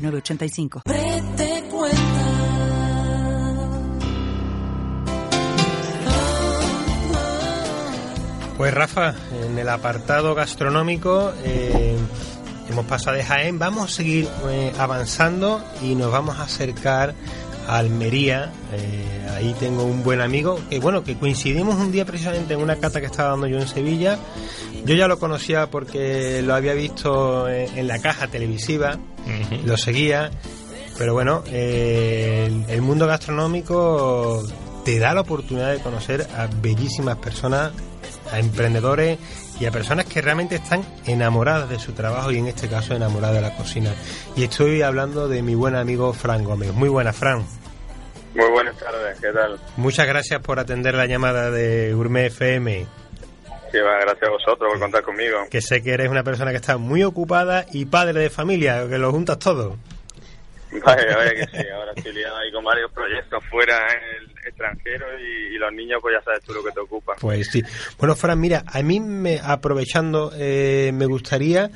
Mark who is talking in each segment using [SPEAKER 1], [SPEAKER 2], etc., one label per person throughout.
[SPEAKER 1] 906985.
[SPEAKER 2] Date cuenta.
[SPEAKER 3] Pues Rafa, en el apartado gastronómico eh, hemos pasado de Jaén, vamos a seguir eh, avanzando y nos vamos a acercar a Almería. Eh, ahí tengo un buen amigo que bueno que coincidimos un día precisamente en una cata que estaba dando yo en Sevilla. Yo ya lo conocía porque lo había visto en, en la caja televisiva, lo seguía, pero bueno, eh, el, el mundo gastronómico te da la oportunidad de conocer a bellísimas personas, a emprendedores y a personas que realmente están enamoradas de su trabajo y en este caso enamoradas de la cocina. Y estoy hablando de mi buen amigo Fran Gómez. Muy buena, Fran.
[SPEAKER 4] Muy buenas tardes, ¿qué tal?
[SPEAKER 3] Muchas gracias por atender la llamada de Gourmet FM,
[SPEAKER 4] Sí, va, gracias a vosotros por contar conmigo.
[SPEAKER 3] que sé que eres una persona que está muy ocupada y padre de familia, que lo juntas todo.
[SPEAKER 4] Vaya, vaya que sí, ahora estoy liado ahí con varios proyectos fuera en el extranjero y, y los niños pues ya sabes tú lo que te ocupa.
[SPEAKER 3] Pues sí. Bueno, Fran, mira, a mí me, aprovechando, eh, me gustaría,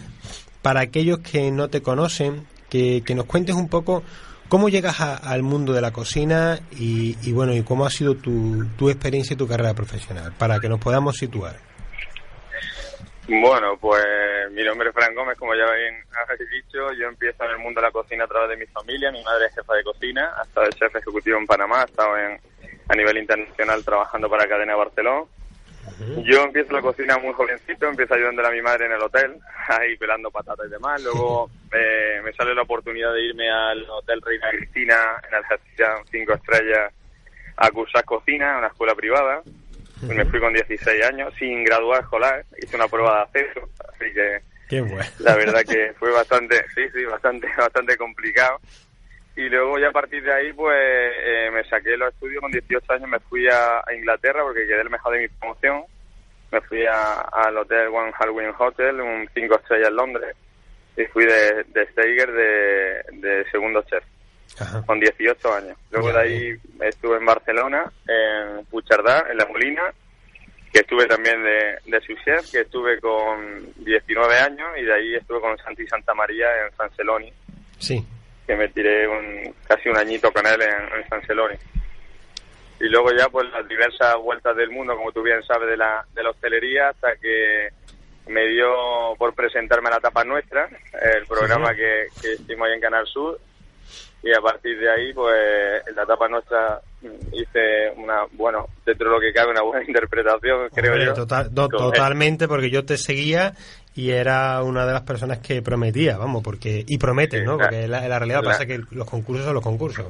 [SPEAKER 3] para aquellos que no te conocen, que, que nos cuentes un poco cómo llegas a- al mundo de la cocina y, y bueno, y cómo ha sido tu, tu experiencia y tu carrera profesional, para que nos podamos situar.
[SPEAKER 4] Bueno, pues mi nombre es Fran Gómez, como ya bien habéis dicho, yo empiezo en el mundo de la cocina a través de mi familia, mi madre es jefa de cocina, ha estado de chef ejecutivo en Panamá, ha estado en, a nivel internacional trabajando para Cadena Barcelona. Yo empiezo la cocina muy jovencito, empiezo ayudándole a mi madre en el hotel, ahí pelando patatas y demás. Luego eh, me sale la oportunidad de irme al Hotel Reina Cristina en Algeciras, cinco estrellas, a cursar cocina, una escuela privada. Me fui con 16 años, sin graduar escolar, hice una prueba de acceso, así que
[SPEAKER 3] Qué bueno.
[SPEAKER 4] la verdad que fue bastante, sí, sí, bastante, bastante complicado. Y luego ya a partir de ahí, pues eh, me saqué los estudios con 18 años, me fui a, a Inglaterra porque quedé el mejor de mi promoción. Me fui a- al hotel One Halloween Hotel, un cinco estrellas en Londres, y fui de, de Steiger de, de segundo chef
[SPEAKER 3] Ajá.
[SPEAKER 4] con 18 años. Luego de ahí estuve en Barcelona, en Puigcerdá, en La Molina, que estuve también de, de que estuve con 19 años, y de ahí estuve con Santi Santa María en San Celoni,
[SPEAKER 3] Sí.
[SPEAKER 4] que me tiré un, casi un añito con él en, en San Celoni. Y luego ya pues las diversas vueltas del mundo, como tú bien sabes, de la, de la hostelería, hasta que me dio por presentarme a la tapa nuestra, el programa
[SPEAKER 3] Sí.
[SPEAKER 4] que, que hicimos ahí en Canal Sur. Y a partir de ahí, pues en la tapa nuestra hice una, bueno, dentro de lo que cabe, una buena interpretación, creo
[SPEAKER 3] Hombre,
[SPEAKER 4] yo.
[SPEAKER 3] total- do-
[SPEAKER 4] Con-
[SPEAKER 3] totalmente, porque yo te seguía y era una de las personas que prometía, vamos, porque y promete,
[SPEAKER 4] Sí,
[SPEAKER 3] ¿no? Porque la, la realidad pasa que los concursos son los concursos.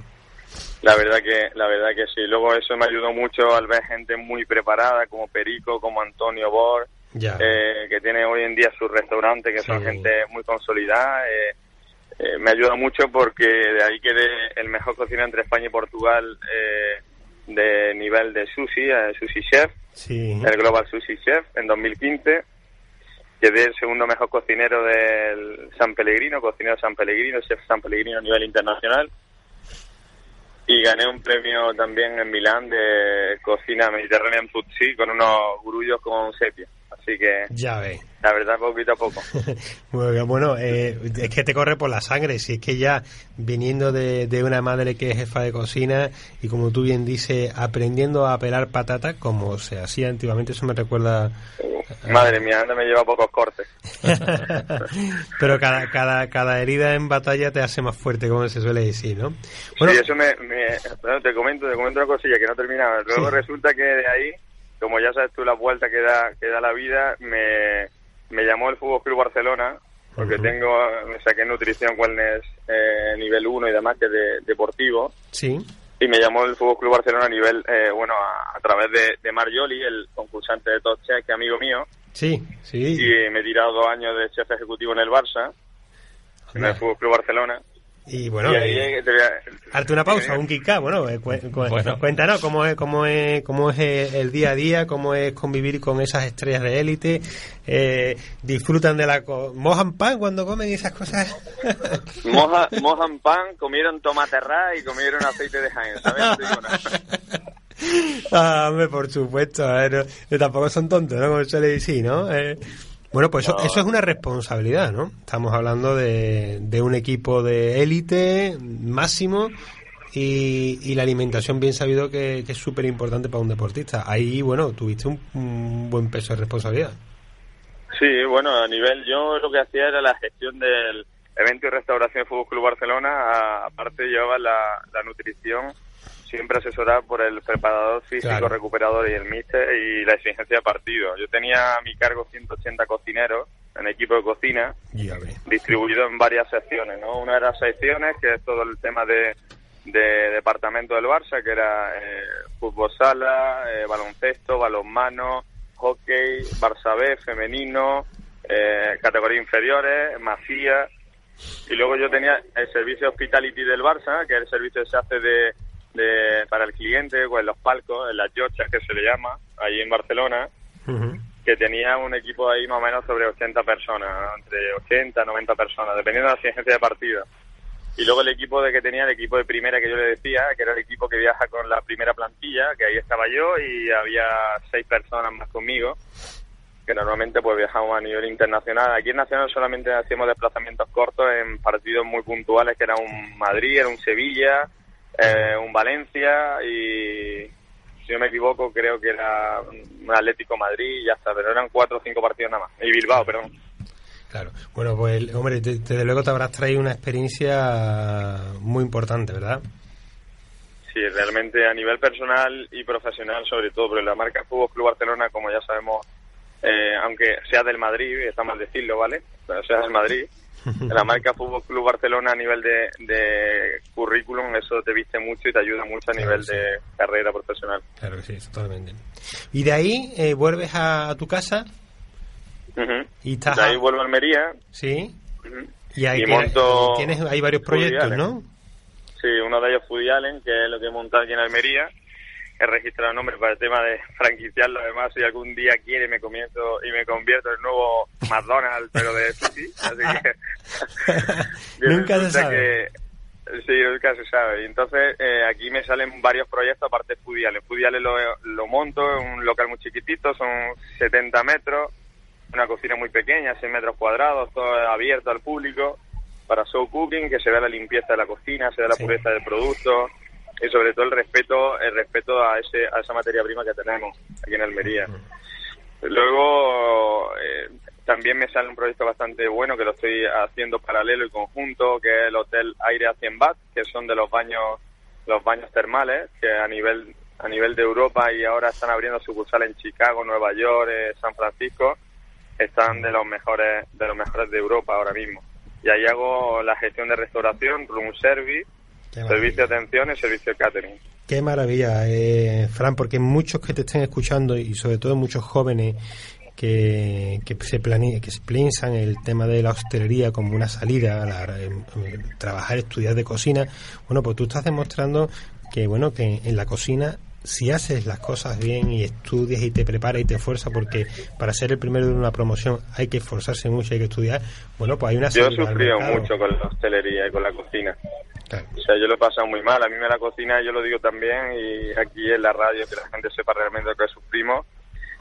[SPEAKER 4] La verdad que, la verdad que sí. Luego eso me ayudó mucho al ver gente muy preparada, como Perico, como Antonio Bor, eh, que tiene hoy en día su restaurante, que son
[SPEAKER 3] Sí.
[SPEAKER 4] gente muy consolidada. eh, eh, me ayuda mucho porque de ahí quedé el mejor cocinero entre España y Portugal eh, de nivel de sushi, eh, sushi chef,
[SPEAKER 3] Sí.
[SPEAKER 4] el Global Sushi Chef en 2015. Quedé el segundo mejor cocinero del San Pellegrino, cocinero San Pellegrino, chef San Pellegrino a nivel internacional. Y gané un premio también en Milán de cocina mediterránea en Puzzi con unos grullos con sepia. Así que
[SPEAKER 3] Ya ves.
[SPEAKER 4] la verdad poquito a poco.
[SPEAKER 3] Muy bien, Bueno, eh, es que te corre por la sangre, si es que ya viniendo de, de una madre que es jefa de cocina y como tú bien dices, aprendiendo a pelar patatas como se hacía antiguamente, eso me recuerda...
[SPEAKER 4] Madre mía, anda me lleva pocos cortes.
[SPEAKER 3] Pero cada, cada, cada herida en batalla te hace más fuerte, como se suele decir, ¿no? Bueno,
[SPEAKER 4] sí, eso me, me- bueno, te comento, te comento una cosilla que no terminaba. Luego
[SPEAKER 3] Sí.
[SPEAKER 4] resulta que de ahí, como ya sabes tú la vuelta que da, que da la vida, me, me llamó el Fútbol Club Barcelona, porque tengo, me saqué nutrición wellness eh, nivel 1 y demás, que es de, deportivo,
[SPEAKER 3] sí,
[SPEAKER 4] y me llamó el Fútbol Club Barcelona a nivel, eh, bueno, a, a través de, de Marjoli, el concursante de Top Chef, que es amigo mío,
[SPEAKER 3] sí, sí.
[SPEAKER 4] y me he tirado dos años de chef ejecutivo en el Barça, en el. Fútbol Club Barcelona.
[SPEAKER 3] Y bueno,
[SPEAKER 4] Y ahí, te voy a-
[SPEAKER 3] Darte una pausa, un kick bueno, eh, cu- cu-
[SPEAKER 5] Bueno.
[SPEAKER 3] cuéntanos cómo es, cómo es, cómo es eh, el día a día, cómo es convivir con esas estrellas de élite, eh, disfrutan de la co- mojan pan cuando comen y esas cosas.
[SPEAKER 4] Moja, mojan pan, comieron tomate ras y comieron aceite de Jaén, ¿sabes?
[SPEAKER 3] Ah, hombre, por supuesto, eh, no- tampoco son tontos, ¿no? Como se le dice, ¿no? Eh, bueno, pues eso,
[SPEAKER 4] No.
[SPEAKER 3] eso es una responsabilidad, ¿no? Estamos hablando de, de un equipo de élite máximo y, y la alimentación bien sabido que, que es súper importante para un deportista. Ahí, bueno, tuviste un, un buen peso de responsabilidad.
[SPEAKER 4] Sí, bueno, a nivel, yo lo que hacía era la gestión del evento y restauración de Fútbol Club Barcelona, aparte llevaba la, la nutrición, siempre asesorada por el preparador físico,
[SPEAKER 3] Claro.
[SPEAKER 4] recuperador y el míster y la exigencia de partido. Yo tenía a mi cargo 180 cocineros en equipo de cocina, distribuido en varias secciones, ¿no? Una de las secciones, que es todo el tema de, de departamento del Barça, que era eh, fútbol sala, eh, baloncesto, balonmano, hockey, Barça B, femenino, eh, categorías inferiores, masía. Y luego yo tenía el servicio hospitality del Barça, que es el servicio que se hace de, de para el cliente, pues en los palcos, en las yochas que se le llama, ahí en Barcelona que tenía un equipo ahí más o menos sobre 80 personas, entre 80 y 90 personas, dependiendo de la exigencia de partido. Y luego el equipo de que tenía, el equipo de primera que yo le decía, que era el equipo que viaja con la primera plantilla, que ahí estaba yo y había seis personas más conmigo, que normalmente pues viajamos a nivel internacional. Aquí en Nacional solamente hacíamos desplazamientos cortos en partidos muy puntuales, que era un Madrid, era un Sevilla, eh, un Valencia y si no me equivoco creo que era un Atlético Madrid y ya está, pero eran cuatro o cinco partidos nada más. Y Bilbao, perdón.
[SPEAKER 3] Claro. Bueno, pues, hombre, te- desde luego te habrás traído una experiencia muy importante, ¿verdad?
[SPEAKER 4] Sí, realmente a nivel personal y profesional sobre todo, pero la marca Fútbol Club Barcelona, como ya sabemos, eh, aunque sea del Madrid, está mal decirlo, ¿vale? Pero sea del Madrid, la marca Fútbol Club Barcelona a nivel de, de currículum, eso te viste mucho y te ayuda mucho a
[SPEAKER 3] Claro,
[SPEAKER 4] nivel
[SPEAKER 3] sí.
[SPEAKER 4] de carrera profesional.
[SPEAKER 3] Claro que sí, totalmente. Y de ahí eh, vuelves a, a tu casa y estás...
[SPEAKER 4] De ahí vuelvo a Almería.
[SPEAKER 3] Sí. Y ahí
[SPEAKER 4] Y monto
[SPEAKER 3] tienes hay varios proyectos. ¿no?
[SPEAKER 4] Sí, uno de ellos Foodie Allen, que es lo que he montado aquí en Almería. He registrado el nombre para el tema de franquiciarlo. Además, si algún día quiere, me comienzo y me convierto en el nuevo McDonald's, pero de sushi. Así que.
[SPEAKER 3] Nunca se sabe.
[SPEAKER 4] que- sí, nunca se sabe. Y entonces, eh, aquí me salen varios proyectos aparte. Foodie Allen lo, lo monto en un local muy chiquitito, son 70 metros, una cocina muy pequeña, 6 metros cuadrados, todo abierto al público para show cooking, que se vea la limpieza de la cocina, se vea la
[SPEAKER 3] Sí.
[SPEAKER 4] pureza del producto y sobre todo el respeto el respeto a ese a esa materia prima que tenemos aquí en Almería. Luego eh, también me sale un proyecto bastante bueno que lo estoy haciendo paralelo y conjunto, que es el hotel Aire a 100 Baht, que son de los baños los baños termales que a nivel a nivel de Europa y ahora están abriendo sucursales en Chicago, Nueva York, eh, San Francisco, están de los mejores de los mejores de Europa ahora mismo. Y ahí hago la gestión de restauración, room service. Servicio de atención y servicio de catering.
[SPEAKER 3] Qué maravilla, eh, Fran, porque muchos que te estén escuchando y sobre todo muchos jóvenes que, que se plane, que se piensan el tema de la hostelería como una salida, la- eh, trabajar, estudiar de cocina, bueno, pues tú estás demostrando que bueno que en la cocina si haces las cosas bien y estudias y te preparas y te esfuerzas porque para ser el primero de una promoción hay que esforzarse mucho, hay que estudiar, bueno, pues hay una
[SPEAKER 4] Yo he sufrido mucho con la hostelería y con la cocina. O sea, yo lo he pasado muy mal. A mí me la cocina, yo lo digo también, y aquí en la radio, que la gente sepa realmente lo que sufrimos.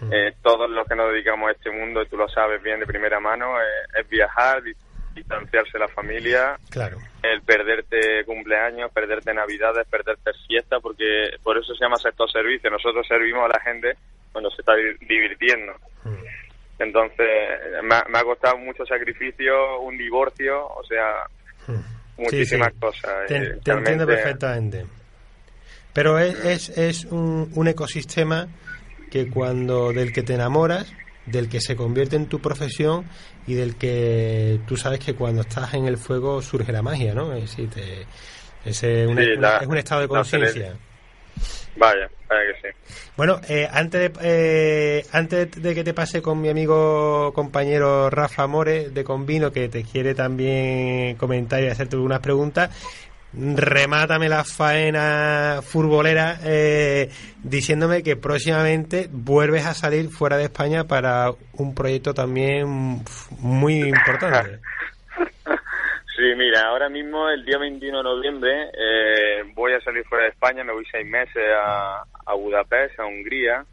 [SPEAKER 3] Mm.
[SPEAKER 4] Eh, todos los que nos dedicamos a este mundo, y tú lo sabes bien de primera mano, eh, es viajar, di- distanciarse de la familia,
[SPEAKER 3] Claro.
[SPEAKER 4] el perderte cumpleaños, perderte navidades, perderte fiestas, porque por eso se llama sector servicio. Nosotros servimos a la gente cuando se está di- divirtiendo.
[SPEAKER 3] Mm.
[SPEAKER 4] Entonces, me ha, me ha costado mucho sacrificio, un divorcio, o sea, muchísimas
[SPEAKER 3] Sí, sí.
[SPEAKER 4] cosas.
[SPEAKER 3] Te,
[SPEAKER 4] eh,
[SPEAKER 3] te entiendo perfectamente. Pero es, es, es un, un ecosistema que cuando del que te enamoras, del que se convierte en tu profesión y del que tú sabes que cuando estás en el fuego surge la magia, ¿no? Es decir, te- es, una- un estado de conciencia.
[SPEAKER 4] Vaya, vaya que sí.
[SPEAKER 3] Bueno, eh, antes, de, eh, antes de que te pase con mi amigo compañero Rafa More de Convino, que te quiere también comentar y hacerte unas preguntas, remátame la faena futbolera eh, diciéndome que próximamente vuelves a salir fuera de España para un proyecto también muy importante.
[SPEAKER 4] Sí, mira, ahora mismo el día 21 de noviembre eh, voy a salir fuera de España, me voy seis meses a, a Budapest, a Hungría,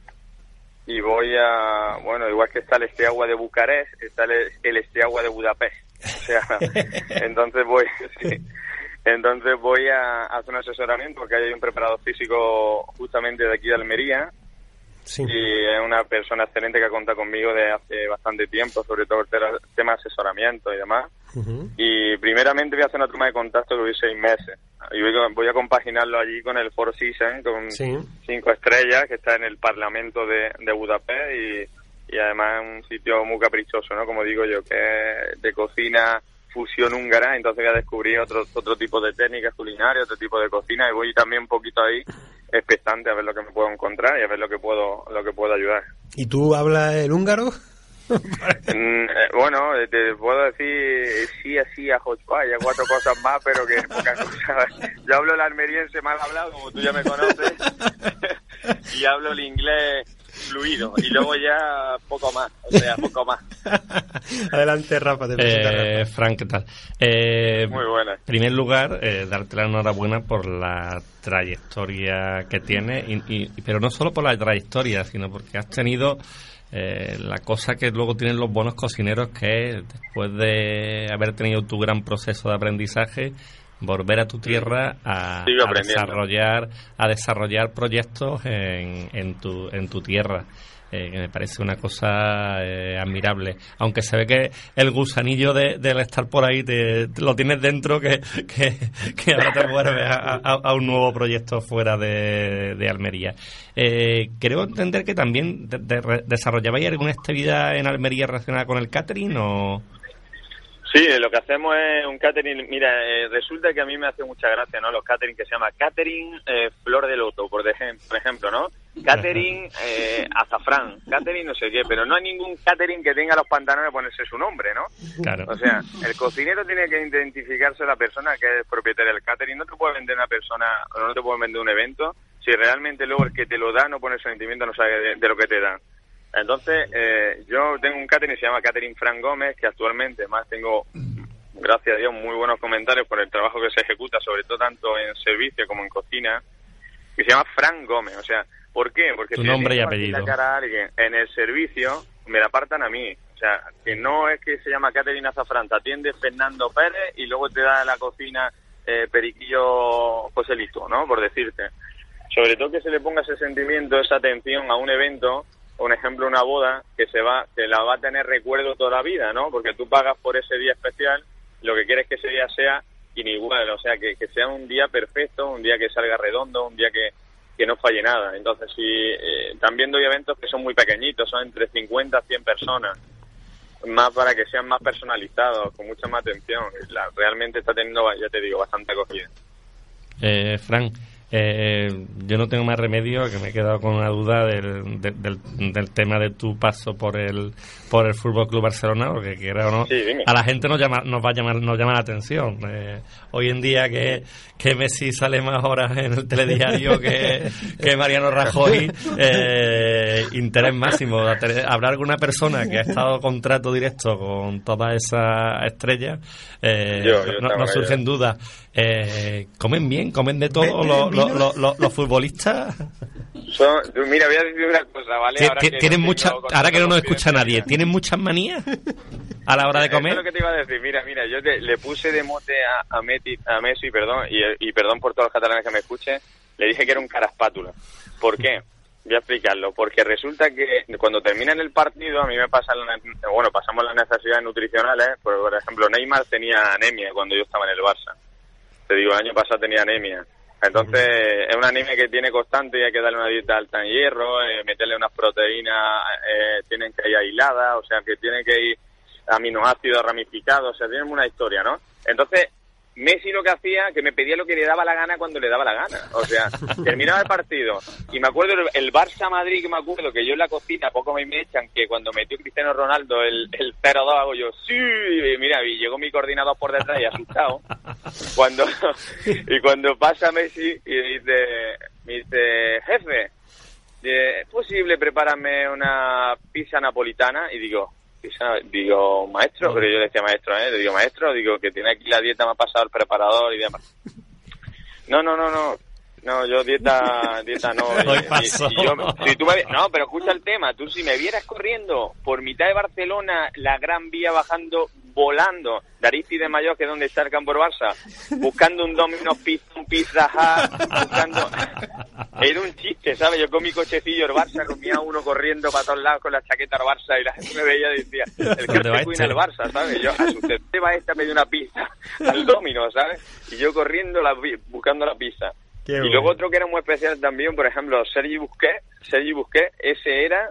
[SPEAKER 4] y voy a, bueno, igual que está el Esteagua de Bucarest, está el, el Esteagua de Budapest. O sea, entonces voy, sí, entonces voy a hacer un asesoramiento porque hay un preparador físico justamente de aquí de Almería
[SPEAKER 3] Sí.
[SPEAKER 4] y es una persona excelente que ha contado conmigo de hace bastante tiempo, sobre todo el tema- de asesoramiento y demás. Y primeramente voy a hacer una toma de contacto que voy seis meses. Y voy, a- voy a compaginarlo allí con el Four Seasons, con
[SPEAKER 3] Sí.
[SPEAKER 4] cinco estrellas, que está en el Parlamento de, de Budapest y, y además es un sitio muy caprichoso, ¿no? Como digo yo, que es de cocina fusión húngara, entonces voy a descubrir otro, otro tipo de técnicas culinarias, otro tipo de cocina y voy también un poquito ahí expectante a ver lo que me puedo encontrar y a ver lo que puedo, lo que puedo ayudar.
[SPEAKER 3] ¿Y tú hablas el húngaro?
[SPEAKER 4] Mm, eh, bueno, eh, te puedo decir eh, sí, así, a y a cuatro cosas más, pero que pocas cosas. Yo hablo el almeriense mal hablado, como tú ya me conoces, y hablo el inglés fluido, y luego ya poco más, o sea, poco más.
[SPEAKER 3] Adelante, Rafa, te presenta
[SPEAKER 5] Eh,
[SPEAKER 3] Rafa.
[SPEAKER 5] Frank, ¿qué tal? Eh,
[SPEAKER 4] Muy buena.
[SPEAKER 5] En primer lugar, eh, darte la enhorabuena por la trayectoria que tienes, y, y- pero no solo por la trayectoria, sino porque has tenido eh, la cosa que luego tienen los buenos cocineros, que es después de haber tenido tu gran proceso de aprendizaje, volver a tu tierra a, desarrollar a desarrollar proyectos en, en tu en tu tierra eh, que me parece una cosa eh, admirable. Aunque se ve que el gusanillo de, del estar por ahí te, te lo tienes dentro que, que, que ahora te vuelves a, a- a un nuevo proyecto fuera de, de Almería. Eh, creo entender que también de- de- desarrollabais alguna actividad en Almería relacionada con el catering o
[SPEAKER 4] Sí, lo que hacemos es un catering. Mira, eh, resulta que a mí me hace mucha gracia, ¿no? Los catering que se llama catering eh, flor de loto, por, dejem- por ejemplo, ¿no? Catering eh, azafrán, catering no sé qué, pero no hay ningún catering que tenga los pantalones ponerse su nombre, ¿no?
[SPEAKER 5] claro
[SPEAKER 4] O sea, el cocinero tiene que identificarse la persona que es propietaria del catering. No te puede vender una persona o no te puede vender un evento si realmente luego el que te lo da no pone sentimiento, no sabe de, de lo que te da. Entonces, eh, yo tengo un catering que se llama Catering Fran Gómez, que actualmente más tengo, gracias a Dios, muy buenos comentarios por el trabajo que se ejecuta, sobre todo tanto en servicio como en cocina, que se llama Fran Gómez. O sea, ¿por qué? Porque
[SPEAKER 5] Tu
[SPEAKER 4] si
[SPEAKER 5] nombre y apellido.
[SPEAKER 4] la cara a alguien en el servicio, me la apartan a mí. O sea, que no es que se llama Catherine Azafrán, te atiende Fernando Pérez y luego te da la cocina eh, Periquillo Joselito, ¿no? Por decirte. Sobre todo que se le ponga ese sentimiento, esa atención a un evento, un ejemplo, una boda, que se va, que la va a tener recuerdo toda la vida, ¿no? Porque tú pagas por ese día especial, lo que quieres que ese día sea inigual, o sea, que, sea un día perfecto, un día que salga redondo, un día que, que no falle nada. Entonces, sí, eh, también doy eventos que son muy pequeñitos, son entre 50 a 100 personas, más para que sean más personalizados, con mucha más atención. La- realmente está teniendo, ya te digo, bastante acogida.
[SPEAKER 5] Eh, Fran, eh, yo no tengo más remedio que me he quedado con una duda del, de- del, del tema de tu paso por el por el Fútbol Club Barcelona, porque quiera o no,
[SPEAKER 4] Sí,
[SPEAKER 5] a la gente nos llama nos va a llamar nos llama la atención. Eh, hoy en día que, que Messi sale más horas en el telediario que, que Mariano Rajoy, eh, interés máximo. Habrá alguna persona que ha estado contrato directo con todas esas estrellas, eh, no, no surgen dudas. Eh, ¿Comen bien? ¿Comen de todo los, los, futbolistas?
[SPEAKER 4] Son- mira, voy a decir una cosa, ¿vale? Ahora que
[SPEAKER 5] ¿Tienen
[SPEAKER 4] no
[SPEAKER 5] mucha,
[SPEAKER 4] tengo
[SPEAKER 5] ahora que no nos escucha nadie. ¿tienen muchas manías a la hora de
[SPEAKER 4] Eso es
[SPEAKER 5] comer?
[SPEAKER 4] lo que te iba a decir. Mira, mira, yo te- le puse de mote a, a, Meti- a Messi, perdón, y, y perdón por todos los catalanes que me escuchen, le dije que era un caraspátula. ¿Por qué? Voy a explicarlo. Porque resulta que cuando termina el partido, a mí me pasan, las- bueno, pasamos las necesidades nutricionales. Por, por ejemplo, Neymar tenía anemia cuando yo estaba en el Barça. Te digo, el año pasado tenía anemia. Entonces, es una anemia que tiene constante y hay que darle una dieta alta en hierro, eh, meterle unas proteínas, eh, tienen que ir aisladas, o sea, que tiene que ir aminoácidos ramificados, o sea, tienen una historia, ¿no? Entonces, Messi lo que hacía, que me pedía lo que le daba la gana cuando le daba la gana. O sea, terminaba el partido. Y me acuerdo el, el Barça Madrid, que me acuerdo que yo en la cocina, poco me echan, que cuando metió Cristiano Ronaldo el, el 0-2 hago yo, sí, y mira, y llegó mi coordinador por detrás y asustado. Cuando, y cuando pasa Messi y dice, me dice, jefe, eh, ¿es posible prepararme una pizza napolitana? Y digo, pizza, digo, maestro, pero yo le decía maestro, ¿eh? Le digo, maestro, digo que tiene aquí la dieta, me ha pasado el preparador y demás. No, no, no, no. No, yo dieta, dieta no.
[SPEAKER 5] Hoy
[SPEAKER 4] Y- y-
[SPEAKER 5] pasó.
[SPEAKER 4] y yo- si tú me- no, pero escucha el tema. Tú si me vieras corriendo por mitad de Barcelona, la Gran Vía bajando, volando, de Aristide Mayor, que es donde está el campo Barça, buscando un Domino's Pizza, un Pizza Hut, buscando... Era un chiste, ¿sabes? Yo con mi cochecillo el Barça, comía uno corriendo para todos lados con la chaqueta del Barça y la gente me veía y decía, el que
[SPEAKER 5] ¿Dónde va
[SPEAKER 4] se cuida
[SPEAKER 5] este?
[SPEAKER 4] el Barça, ¿sabes? Yo, a su va esta me dio una pizza al Domino, ¿sabes? Y yo corriendo la, buscando la pizza.
[SPEAKER 3] Qué
[SPEAKER 4] y
[SPEAKER 3] bueno.
[SPEAKER 4] luego otro que era muy especial también, por ejemplo, Sergi Busquets, Sergi Busquets, ese era,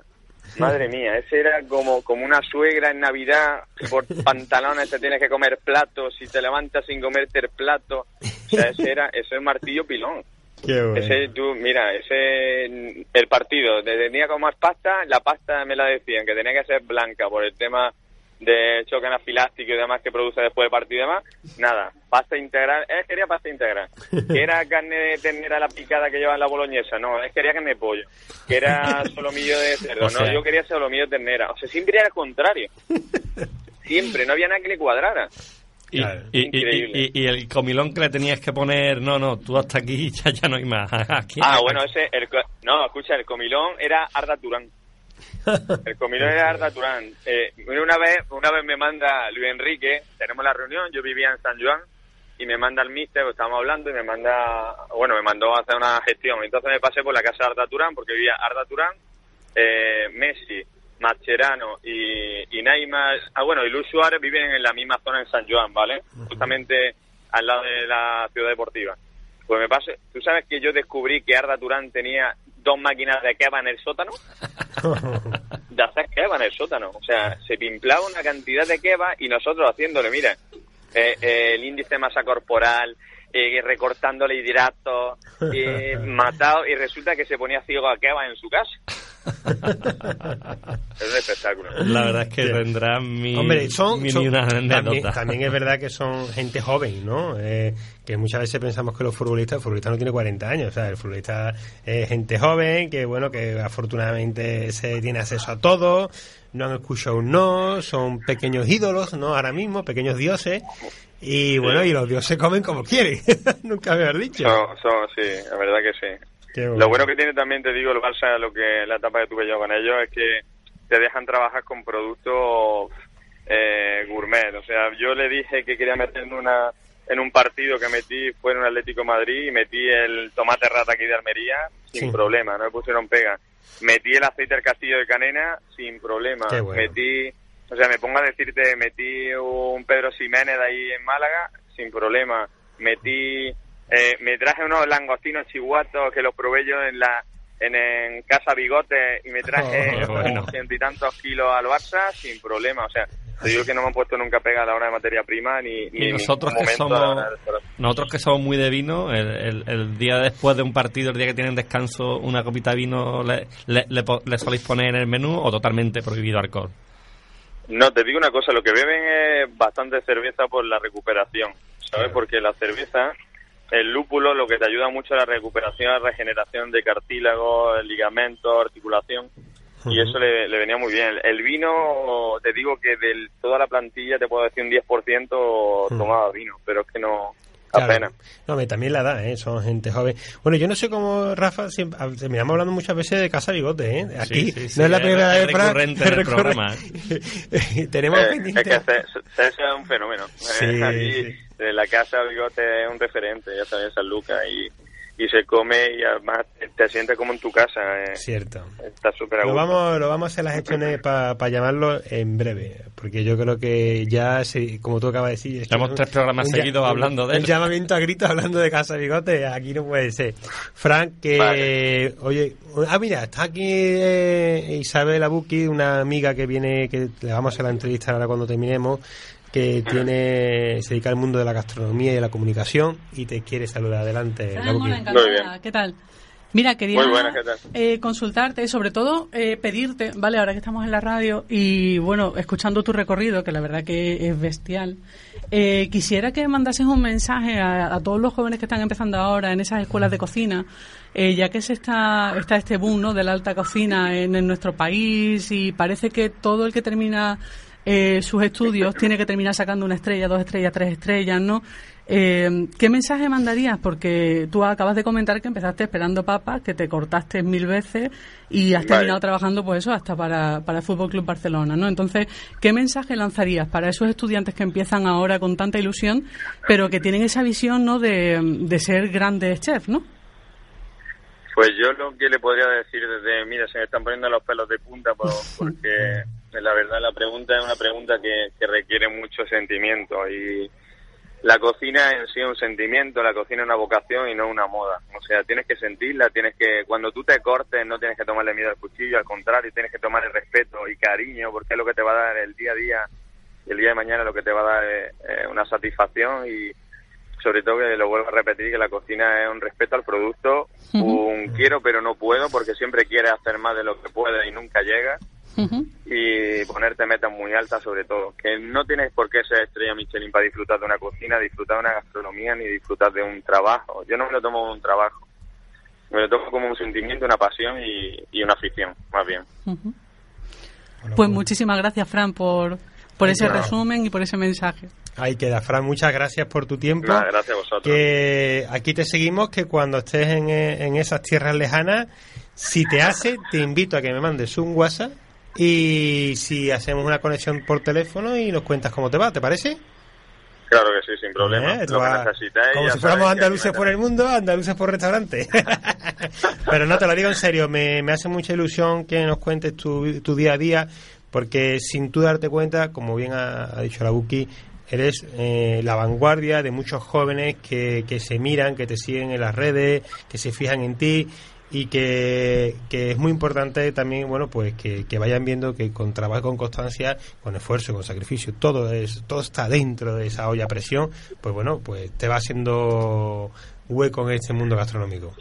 [SPEAKER 4] madre mía, ese era como, como una suegra en Navidad, por pantalones te tienes que comer platos, si te levantas sin comerte el plato, o sea, ese era, ese es martillo pilón.
[SPEAKER 3] Qué bueno.
[SPEAKER 4] Ese, tú, mira, ese, el partido, tenía como más pasta, la pasta me la decían, que tenía que ser blanca por el tema de choque anafiláctico y demás que produce después del partido y demás, nada, pasta integral, él quería pasta integral, que era carne de ternera la picada que lleva en la boloñesa, no, él quería carne de pollo, que era solomillo de cerdo,
[SPEAKER 5] O sea-
[SPEAKER 4] no, yo quería solomillo de ternera, o sea, siempre era contrario, siempre, no había nada que le cuadrara.
[SPEAKER 5] Y,
[SPEAKER 3] Claro.
[SPEAKER 5] y- y-
[SPEAKER 4] Increíble.
[SPEAKER 5] y- y el comilón que le tenías que poner, no, no, tú hasta aquí ya, ya no hay más. Aquí,
[SPEAKER 4] Ah, bueno, ese, el, no, escucha, el comilón era Arda Turán. El comilón era Arda Turán. Eh, una vez, una vez me manda Luis Enrique, tenemos la reunión, yo vivía en San Juan, y me manda el míster, pues, estábamos hablando, y me manda, bueno, me mandó a hacer una gestión. Entonces me pasé por la casa de Arda Turán, porque vivía Arda Turán, eh, Messi, Mascherano y, y Neymar, ah bueno, y Luis Suárez viven en la misma zona en San Juan, ¿vale? Justamente al lado de la ciudad deportiva. Pues me pasé, tú sabes que yo descubrí que Arda Turán tenía dos máquinas de kebab en el sótano, de hacer kebab en el sótano, o sea, se pimplaba una cantidad de kebab y nosotros haciéndole, mira, eh, eh, el índice de masa corporal, eh, recortándole hidratos, eh, matado, y resulta que se ponía ciego a kebab en su casa. Es un espectáculo.
[SPEAKER 5] La verdad es que
[SPEAKER 3] Sí.
[SPEAKER 5] tendrán mi,
[SPEAKER 3] Hombre, son,
[SPEAKER 5] una
[SPEAKER 3] también, también es verdad que son gente joven, ¿no? Eh, que muchas veces pensamos que los futbolistas, el futbolista no tiene 40 años, o sea, el futbolista es gente joven, que bueno, que afortunadamente se tiene acceso a todo, no han escuchado un no, son pequeños ídolos, ¿no? Ahora mismo, pequeños dioses, y bueno, y los dioses comen como quieren, nunca me has dicho.
[SPEAKER 4] Son, son, sí, la verdad que sí.
[SPEAKER 3] Bueno.
[SPEAKER 4] Lo bueno que tiene también, te digo, el Barça, lo que la etapa que tuve yo con ellos, es que te dejan trabajar con productos eh, gourmet. O sea, yo le dije que quería meterme una en un partido que metí, fue en un Atlético de Madrid, y metí el tomate rata aquí de Almería sin problema, no me pusieron pega. Metí el aceite del castillo de Canena sin problema.
[SPEAKER 3] Bueno.
[SPEAKER 4] Metí, o sea, me pongo a decirte, metí un Pedro Ximénez de ahí en Málaga sin problema. Metí, eh, me traje unos langostinos chihuatos que los probé yo en la en, en Casa Bigote y me traje
[SPEAKER 5] Oh, bueno.
[SPEAKER 4] ciento y tantos kilos al Barça sin problema. O sea, te digo que no me han puesto nunca pega a la hora de materia prima ni, ni
[SPEAKER 5] Y nosotros que somos nosotros que somos muy de vino, el, el- el día después de un partido, el día que tienen descanso, una copita de vino, ¿le, le, le le soléis poner en el menú o totalmente prohibido alcohol?
[SPEAKER 4] No, te digo una cosa, lo que beben es bastante cerveza por la recuperación, ¿sabes? Porque la cerveza, el lúpulo, lo que te ayuda mucho a la recuperación, a la regeneración de cartílagos, ligamentos, articulación, y eso le, le venía muy bien. El, el vino, te digo que de toda la plantilla, te puedo decir un 10% tomaba vino, pero es que no,
[SPEAKER 3] Claro.
[SPEAKER 4] apenas.
[SPEAKER 3] No, me- también la edad, ¿eh? Son gente joven. Bueno, yo no sé cómo, Rafa, siempre, terminamos hablando muchas veces de Casa Bigote, ¿eh? Aquí,
[SPEAKER 5] Sí, sí, sí,
[SPEAKER 3] no es la
[SPEAKER 5] es-
[SPEAKER 3] primera
[SPEAKER 5] es
[SPEAKER 3] vez,
[SPEAKER 5] recurrente en el programa.
[SPEAKER 3] Tenemos
[SPEAKER 4] Eh,
[SPEAKER 3] pendiente...
[SPEAKER 4] es que es un fenómeno.
[SPEAKER 3] Sí,
[SPEAKER 4] En la casa Bigote es un referente, ya sabes, en San Lucas, y, y se come y además te, te sientes como en tu casa. eh.
[SPEAKER 3] Cierto.
[SPEAKER 4] Está súper
[SPEAKER 3] Lo vamos, lo vamos a hacer las gestiones para llamarlo en breve, porque yo creo que ya, se- como tú acabas de decir... esto
[SPEAKER 5] Llevamos
[SPEAKER 3] es un-
[SPEAKER 5] tres programas seguidos
[SPEAKER 3] un-
[SPEAKER 5] hablando de
[SPEAKER 3] Un
[SPEAKER 5] él.
[SPEAKER 3] llamamiento a gritos hablando de Casa Bigote, aquí no puede ser. Frank, que...
[SPEAKER 4] Vale.
[SPEAKER 3] Oye, ah, mira, está aquí eh, Isabel Abuki, una amiga que viene, que le vamos a hacer la entrevista ahora cuando terminemos, que tiene se dedica al mundo de la gastronomía y de la comunicación y te quiere saludar adelante.
[SPEAKER 6] Hola, encantada. ¿Qué tal? Mira, quería
[SPEAKER 4] Muy buenas, ¿qué tal?
[SPEAKER 6] eh, consultarte, sobre todo eh, pedirte, vale, ahora que estamos en la radio y bueno, escuchando tu recorrido, que la verdad que es bestial, eh, quisiera que mandases un mensaje a, a todos los jóvenes que están empezando ahora en esas escuelas de cocina, eh, ya que se está, está este boom ¿no? de la alta cocina en, en nuestro país y parece que todo el que termina eh, sus estudios tiene que terminar sacando una estrella, dos estrellas, tres estrellas, ¿no? Eh, ¿Qué mensaje mandarías? Porque tú acabas de comentar que empezaste esperando papas, que te cortaste mil veces y has
[SPEAKER 4] Vale.
[SPEAKER 6] terminado trabajando, pues eso, hasta para, para el Fútbol Club Barcelona, ¿no? Entonces, ¿qué mensaje lanzarías para esos estudiantes que empiezan ahora con tanta ilusión, pero que tienen esa visión, ¿no? De, de ser grandes chefs, ¿no?
[SPEAKER 4] Pues yo lo que le podría decir desde, mira, se me están poniendo los pelos de punta por- porque la verdad la pregunta es una pregunta que, que requiere mucho sentimiento y la cocina en sí es un sentimiento, la cocina es una vocación y no una moda. O sea, tienes que sentirla, tienes que, cuando tú te cortes no tienes que tomarle miedo al cuchillo, al contrario, tienes que tomar el respeto y cariño porque es lo que te va a dar el día a día y el día de mañana lo que te va a dar es, es una satisfacción y sobre todo que lo vuelvo a repetir que la cocina es un respeto al producto, un quiero pero no puedo porque siempre quieres hacer más de lo que puedes y nunca llegas Y ponerte metas muy altas sobre todo, que no tienes por qué ser estrella Michelin para disfrutar de una cocina, disfrutar de una gastronomía ni disfrutar de un trabajo. Yo no me lo tomo como un trabajo, me lo tomo como un sentimiento, una pasión y, y una afición, más bien.
[SPEAKER 3] Bueno,
[SPEAKER 6] Pues muchísimas gracias, Fran, por, por ese resumen y por ese mensaje.
[SPEAKER 3] Ahí queda, Fran, muchas gracias por tu tiempo.
[SPEAKER 4] Nada, gracias a vosotros.
[SPEAKER 3] Que aquí te seguimos, que cuando estés en, en esas tierras lejanas, si te hace, te invito a que me mandes un WhatsApp y si hacemos una conexión por teléfono y nos cuentas cómo te va, ¿te parece?
[SPEAKER 4] Claro que sí, sin problema.
[SPEAKER 3] Eh,
[SPEAKER 4] que
[SPEAKER 3] como si fuéramos andaluces por el mundo, andaluces por restaurante. Pero no, te lo digo en serio, me, me hace mucha ilusión que nos cuentes tu, tu día a día, porque sin tú darte cuenta, como bien ha, ha dicho la Buki, eres eh, la vanguardia de muchos jóvenes que, que se miran, que te siguen en las redes, que se fijan en ti y que, que es muy importante también, bueno, pues que, que vayan viendo que con trabajo, con constancia, con esfuerzo, con sacrificio, todo es, todo está dentro de esa olla a presión, pues bueno, pues te va haciendo hueco en este mundo gastronómico.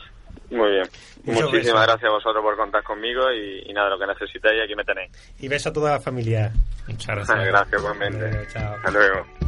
[SPEAKER 4] Muy bien. Muchísimas
[SPEAKER 3] gracias.
[SPEAKER 4] gracias a vosotros por contar conmigo y, y nada, lo que necesitéis aquí me tenéis.
[SPEAKER 3] Y beso a toda la familia.
[SPEAKER 5] Muchas gracias.
[SPEAKER 4] Gracias, igualmente.
[SPEAKER 3] Chao.
[SPEAKER 4] Hasta luego.